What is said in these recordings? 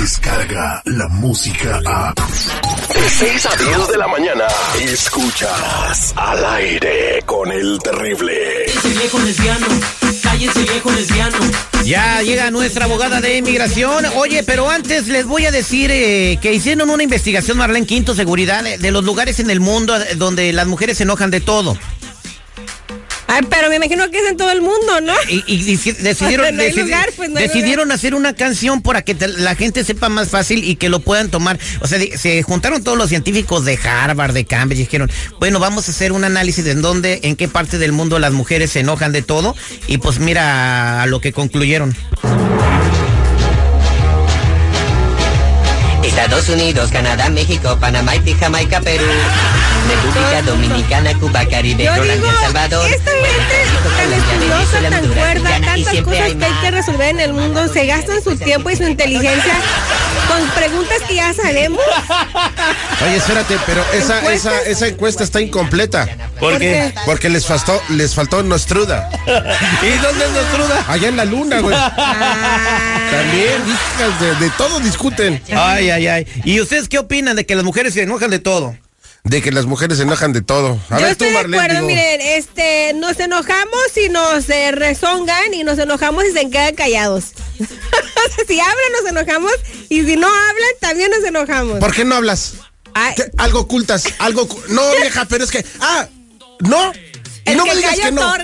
llega la música a... De 6 a 10 de la mañana, escuchas al aire con el terrible. Cállese viejo lesbiano, cállese viejo lesbiano. Ya llega nuestra abogada de inmigración. Oye, pero antes les voy a decir eh, que hicieron una investigación, Marlene Quinto, seguridad, de, de los lugares en el mundo eh, donde las mujeres se enojan de todo. Ay, pero me imagino que es en todo el mundo, ¿no? Y, y deci- decidieron, No hay decidi- lugar, pues, no hay decidieron hacer una canción para que te- la gente sepa más fácil y que lo puedan tomar. O sea, se juntaron todos los científicos de Harvard, de Cambridge, y dijeron, bueno, vamos a hacer un análisis de en dónde, en qué parte del mundo las mujeres se enojan de todo. Y pues mira a lo que concluyeron. Estados Unidos, Canadá, México, Panamá, Haití, Jamaica, Perú, República Dominicana, Cuba, Caribe, Colombia, El Salvador, esta gente tan estudiosa, tan cuerda, y tantas cosas que hay que resolver en el mundo, se gastan su tiempo y su inteligencia con preguntas que ya sabemos. Oye, espérate, pero esa, esa, esa encuesta está incompleta. ¿Por qué? Porque les faltó, les faltó Nostruda. ¿Y dónde es Nostruda? Allá en la luna, güey. Ah. También, hijas de, de todo discuten. Ay, ay, ay. ¿Y ustedes qué opinan de que las mujeres se enojan de todo? De que las mujeres se enojan de todo. A Yo ver tú, estoy de Marlene. acuerdo, digo, miren, este, nos enojamos y nos eh, rezongan y nos enojamos y se quedan callados. Si hablan nos enojamos y si no hablan también nos enojamos. ¿Por qué no hablas? Algo ocultas, algo... No, vieja, pero es que... Ah, no. Y El no que me digas que no.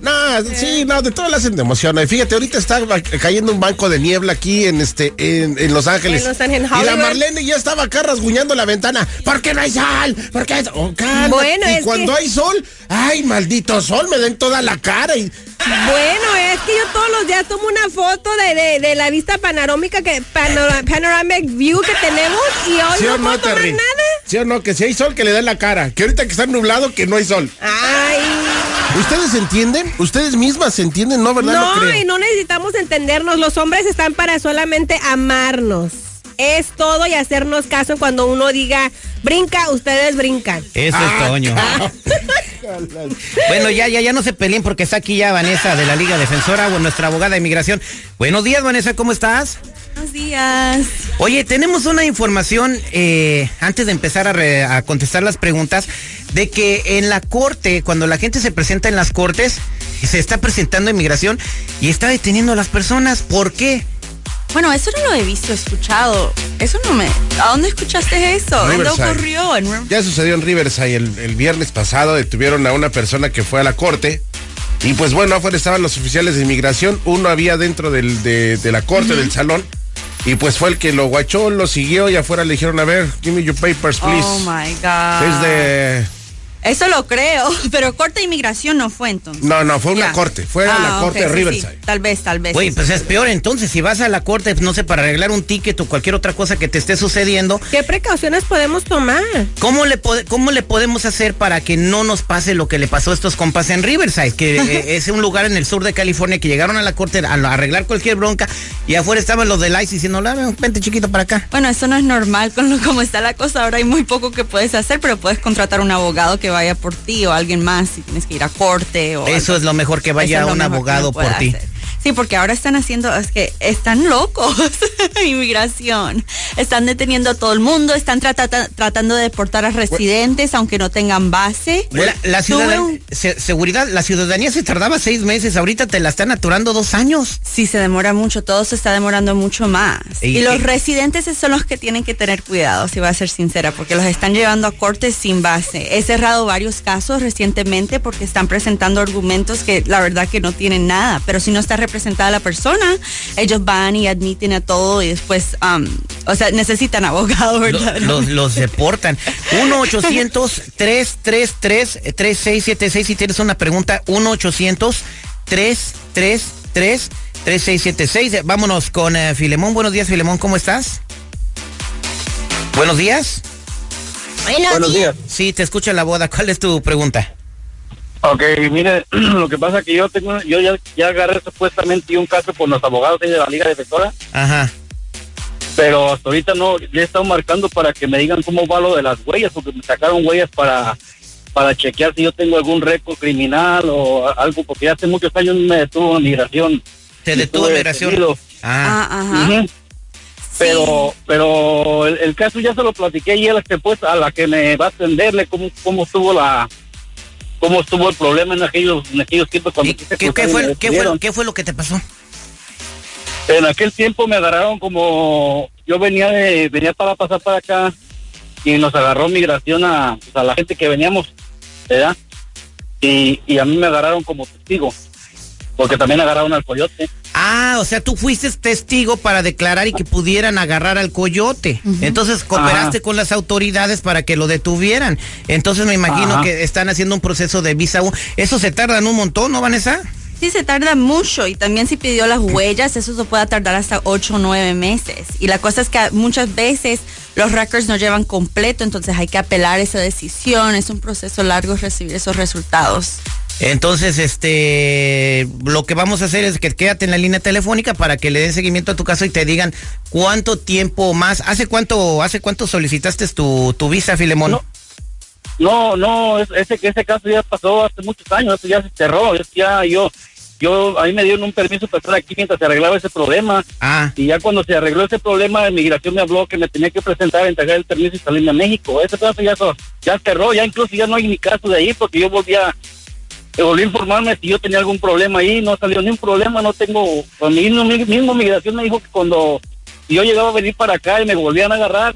No, sí, no, de de emoción. Y Fíjate, ahorita está cayendo un banco de niebla aquí en este, en, en Los Ángeles. En Los Ángeles, y la. Marlene ya estaba acá rasguñando la ventana. ¿Por qué no hay sol? ¿Por qué? Oh. Bueno, y es cuando que- hay sol, ay, maldito sol, me den toda la cara y Bueno, es que yo todos los días tomo una foto de, de, de la vista panorámica que panora- panoramic view que tenemos y hoy ¿Sí no no, puedo tomar nada. ¿Sí o no? Que si hay sol, que le den la cara. Que ahorita que está nublado, que no hay sol. Ay, ¿Ustedes entienden? ¿Ustedes mismas se entienden? No, ¿verdad? no, creo. y no necesitamos entendernos. Los hombres están para solamente amarnos. Es todo y hacernos caso cuando uno diga brinca, ustedes brincan. Eso es Toño. Bueno, ya, ya, ya no se peleen porque está aquí ya Vanessa de la Liga Defensora, o nuestra abogada de inmigración. Buenos días, Vanessa, ¿cómo estás? Buenos días. Oye, tenemos una información, eh, antes de empezar a, re- a contestar las preguntas, de que en la corte, cuando la gente se presenta en las cortes, se está presentando inmigración y está deteniendo a las personas. ¿Por qué? Bueno, eso no lo he visto, escuchado. Eso no me. ¿A dónde escuchaste eso? ¿Dónde Riverside. ocurrió? En Ya sucedió en Riverside el, el viernes pasado, detuvieron a una persona que fue a la corte. Y pues bueno, afuera estaban los oficiales de inmigración, uno había dentro del, de, de la corte, del salón, y pues fue el que lo guachó, lo siguió y afuera le dijeron, a ver, give me your papers, please. Oh my God. Es de... Eso lo creo, pero corte de inmigración no fue entonces. No, no, fue una Ya. corte, fue a Ah, la ok, corte de Riverside. sí. Tal vez, tal vez. Oye, pues es peor entonces, si vas a la corte, no sé, para arreglar un ticket o cualquier otra cosa que te esté sucediendo, ¿Qué precauciones podemos tomar? ¿Cómo le, ¿Cómo le podemos hacer para que no nos pase lo que le pasó a estos compas en Riverside? Que eh, es un lugar en el sur de California que llegaron a la corte a, arreglar cualquier bronca y afuera estaban los del ICE diciendo, "La, vente chiquito para acá. Bueno, eso no es normal con lo como está la cosa. Ahora hay muy poco que puedes hacer, pero puedes contratar un abogado que vaya por ti o alguien más si tienes que ir a corte o Eso algo. es lo mejor que vaya es un abogado por ti. hacer. Sí, porque ahora están haciendo, es que están locos, inmigración. Están deteniendo a todo el mundo, están tratando de deportar a residentes aunque no tengan base. La, la Tuve ciudadan- un- se- seguridad, la ciudadanía se tardaba seis meses, ahorita te la están aturando dos años. Sí, se demora mucho, todo se está demorando mucho más. Y- Y, los y- residentes son los que tienen que tener cuidado, si va a ser sincera, porque los están llevando a corte sin base. He cerrado varios casos recientemente porque están presentando argumentos que la verdad que no tienen nada, pero si no está representada la persona, ellos van y admiten a todo y después, um, o sea, necesitan abogado, ¿verdad? los, los deportan. 1-800-333-3676. Si tienes una pregunta, 1-800-333-3676. Vámonos con eh, Filemón. Buenos días, Filemón. ¿Cómo estás? Buenos días. Buenos días. Sí, te escucha la boda. ¿Cuál es tu pregunta? Ok, mire, lo que pasa que yo tengo, yo ya, ya agarré supuestamente un caso con los abogados de la Liga Defensora, Ajá. pero hasta ahorita no, le he estado marcando para que me digan cómo va lo de las huellas, porque me sacaron huellas para, para chequear si yo tengo algún récord criminal o algo, porque ya hace muchos años me detuvo en migración. Te detuvo Estuve migración. detenido. Ah. Ah, ajá. Pero, pero el, el caso ya se lo platiqué y él que pues a la que me va a atenderle cómo, cómo estuvo la, cómo estuvo el problema en aquellos, en aquellos tiempos cuando ¿Y quise qué, fue, fue. ¿Qué fue lo que te pasó? En aquel tiempo me agarraron como yo venía de venía para pasar para acá y nos agarró migración a, pues, a la gente que veníamos, ¿verdad? Y, y a mí me agarraron como testigo, porque también agarraron al coyote. Ah, o sea, tú fuiste testigo para declarar y que pudieran agarrar al coyote. Entonces cooperaste Ajá. con las autoridades para que lo detuvieran. Entonces me imagino Ajá. que están haciendo un proceso de visa U. Eso se tarda un montón, ¿no, Vanessa? Sí, se tarda mucho y también si pidió las huellas, eso se puede tardar hasta 8 o 9 meses. Y la cosa es que muchas veces los records no llevan completo, entonces hay que apelar esa decisión. Es un proceso largo recibir esos resultados. Entonces, este, lo que vamos a hacer es que quédate en la línea telefónica para que le den seguimiento a tu caso y te digan cuánto tiempo más. ¿Hace cuánto, hace cuánto solicitaste tu, tu visa, Filemón? No. No, no, es- ese, ese caso ya pasó hace muchos años, eso ya se cerró, ya yo, yo, a mí me dieron un permiso para estar aquí mientras se arreglaba ese problema. Ah, Y ya cuando se arregló ese problema, de migración me habló que me tenía que presentar, entregar el permiso y salirme a México. Ese caso ya, ya cerró, ya incluso ya no hay ni caso de ahí porque yo volví a, volví a informarme si yo tenía algún problema ahí, no salió ni un problema, no tengo, pues, mi mismo, mi mismo migración me dijo que cuando yo llegaba a venir para acá y me volvían a agarrar,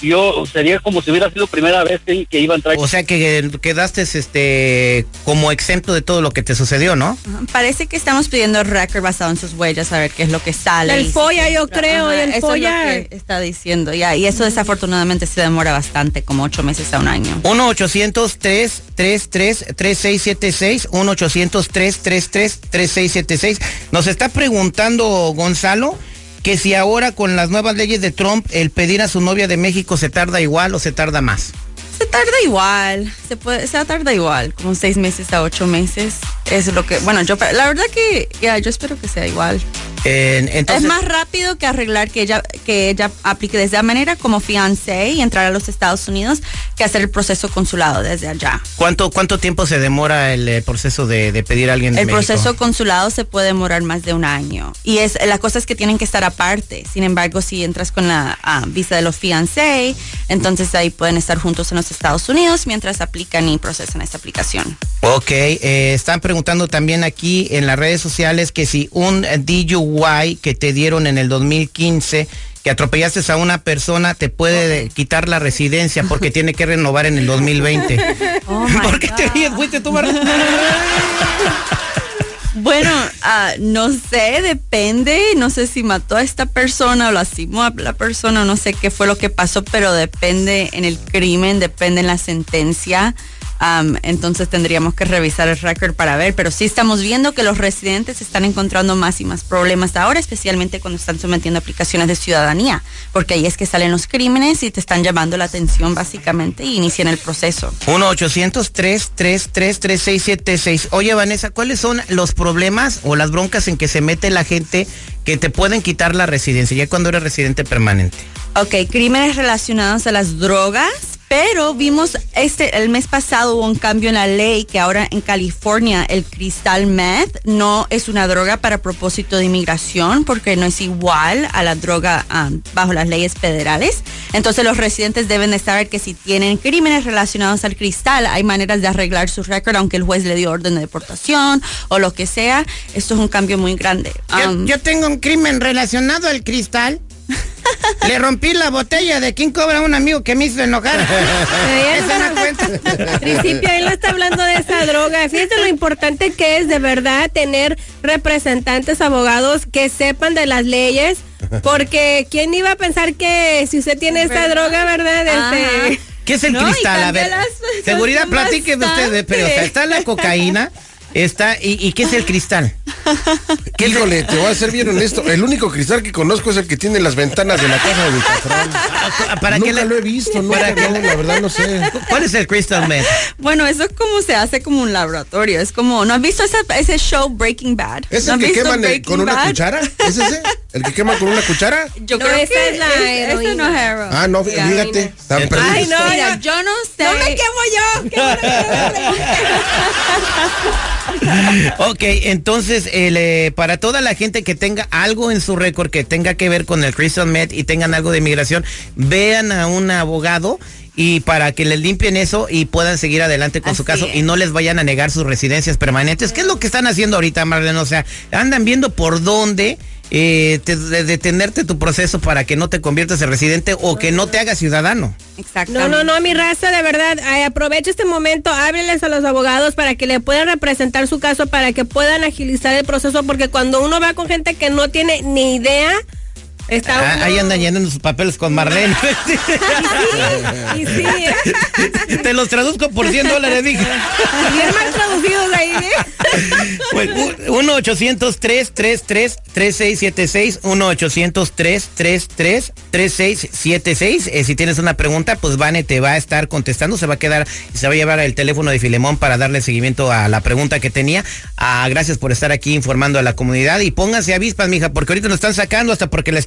yo sería como si hubiera sido primera vez que, que iba a entrar. o sea que quedaste, este, como exento de todo lo que te sucedió, ¿no? Ajá. Parece que estamos pidiendo el record basado en sus huellas, a ver qué es lo que sale. El FOIA, yo creo, y el eso FOIA. es lo que está diciendo, ya. Y eso desafortunadamente se demora bastante, como ocho meses a un año. 1-800-333-3676, 1-800-333-3676. Nos está preguntando Gonzalo que si ahora con las nuevas leyes de Trump el pedir a su novia de México se tarda igual o se tarda más. Se tarda igual, se puede, se tarda igual, como seis meses a ocho meses. Es lo que, bueno, yo, la verdad que, ya, yo espero que sea igual. Eh, entonces, es más rápido que arreglar que ella, que ella aplique desde la manera como fiancé y entrar a los Estados Unidos que hacer el proceso consulado desde allá. ¿cuánto, ¿cuánto tiempo se demora el eh, proceso de, de pedir a alguien de El México? proceso consulado se puede demorar más de un año. Y es la cosa es que tienen que estar aparte. Sin embargo, si entras con la ah, visa de los fiancé, entonces ahí pueden estar juntos en los Estados Unidos mientras aplican y procesan esta aplicación. Ok, eh, están preguntando también aquí en las redes sociales que si un DUI que te dieron en el 2015, que atropellaste a una persona, te puede de- quitar la residencia porque tiene que renovar en el 2020. Oh ¿Por qué te ríes? ¿Fuiste tú? Bueno, ah, no sé, depende. No sé si mató a esta persona o lastimó a la persona, no sé qué fue lo que pasó, pero depende en el crimen, depende en la sentencia. Entonces tendríamos que revisar el récord para ver, pero sí estamos viendo que los residentes están encontrando más y más problemas ahora, especialmente cuando están sometiendo aplicaciones de ciudadanía, porque ahí es que salen los crímenes y te están llamando la atención básicamente y inician el proceso. 1-800-333-3676. Oye, Vanessa, ¿cuáles son los problemas o las broncas en que se mete la gente que te pueden quitar la residencia ya cuando eres residente permanente? Ok, crímenes relacionados a las drogas, pero vimos este el mes pasado hubo un cambio en la ley que ahora en California el cristal meth no es una droga para propósito de inmigración porque no es igual a la droga um, bajo las leyes federales. Entonces los residentes deben de saber que si tienen crímenes relacionados al cristal hay maneras de arreglar su récord aunque el juez le dio orden de deportación o lo que sea. Esto es un cambio muy grande. Um, tengo un crimen relacionado al cristal. Le rompí la botella de quién cobra a un amigo que me hizo enojar. Esa no cuenta. principio él no está hablando de esa droga. Fíjense lo importante que es de verdad tener representantes, abogados que sepan de las leyes. Porque quién iba a pensar que si usted tiene esta ¿Verdad? droga, ¿verdad? Este, ¿Qué es el No, cristal? A ver, las- seguridad, platiquen ustedes, pero o sea, está la cocaína, está, ¿y, y qué es el cristal? ¿Qué Híjole, te voy a ser bien honesto. El único cristal que conozco es el que tiene las ventanas de la casa de mi patrón. ¿Para nunca qué le- lo he visto, nunca, ¿Para qué no, la verdad no sé. ¿Cuál es el crystal meth? Bueno, eso es como se hace como un laboratorio. Es como, ¿no has visto ese show Breaking Bad? ¿Es ¿No el que queman eh, Breaking con una cuchara? ¿Es ese? ¿El que quema con una cuchara? Yo No, creo esa que es la heroína. no es heroína. Ah, no, Sí, fíjate. Ay, no, Mira, yo- no sé. No me quemo yo. Ok, entonces, el, eh, para toda la gente que tenga algo en su récord que tenga que ver con el Crystal Met y tengan algo de migración, vean a un abogado y para que les limpien eso y puedan seguir adelante con su caso es. y no les vayan a negar sus residencias permanentes. ¿Qué es lo que están haciendo ahorita, Marlene? O sea, andan viendo por dónde eh, te- de- detenerte tu proceso para que no te conviertas en residente o que no te hagas ciudadano. Exactamente. No, no, no, mi raza, de verdad, ay, aprovecha este momento, háblenles a los abogados para que le puedan representar su caso, para que puedan agilizar el proceso, porque cuando uno va con gente que no tiene ni idea, está Ah, uno- ahí andan llenando sus papeles con Marlene. Y sí, ¿eh? te los traduzco por 100 dólares, mija. bien mal traducidos ahí, ¿eh? Pues, 1-800-333-3676, 1-800-333-3676. Eh, si tienes una pregunta, pues Vane te va a estar contestando, se va a quedar y se va a llevar el teléfono de Filemón para darle seguimiento a la pregunta que tenía. Ah, gracias por estar aquí informando a la comunidad y pónganse avispas, mija, porque ahorita nos están sacando hasta porque les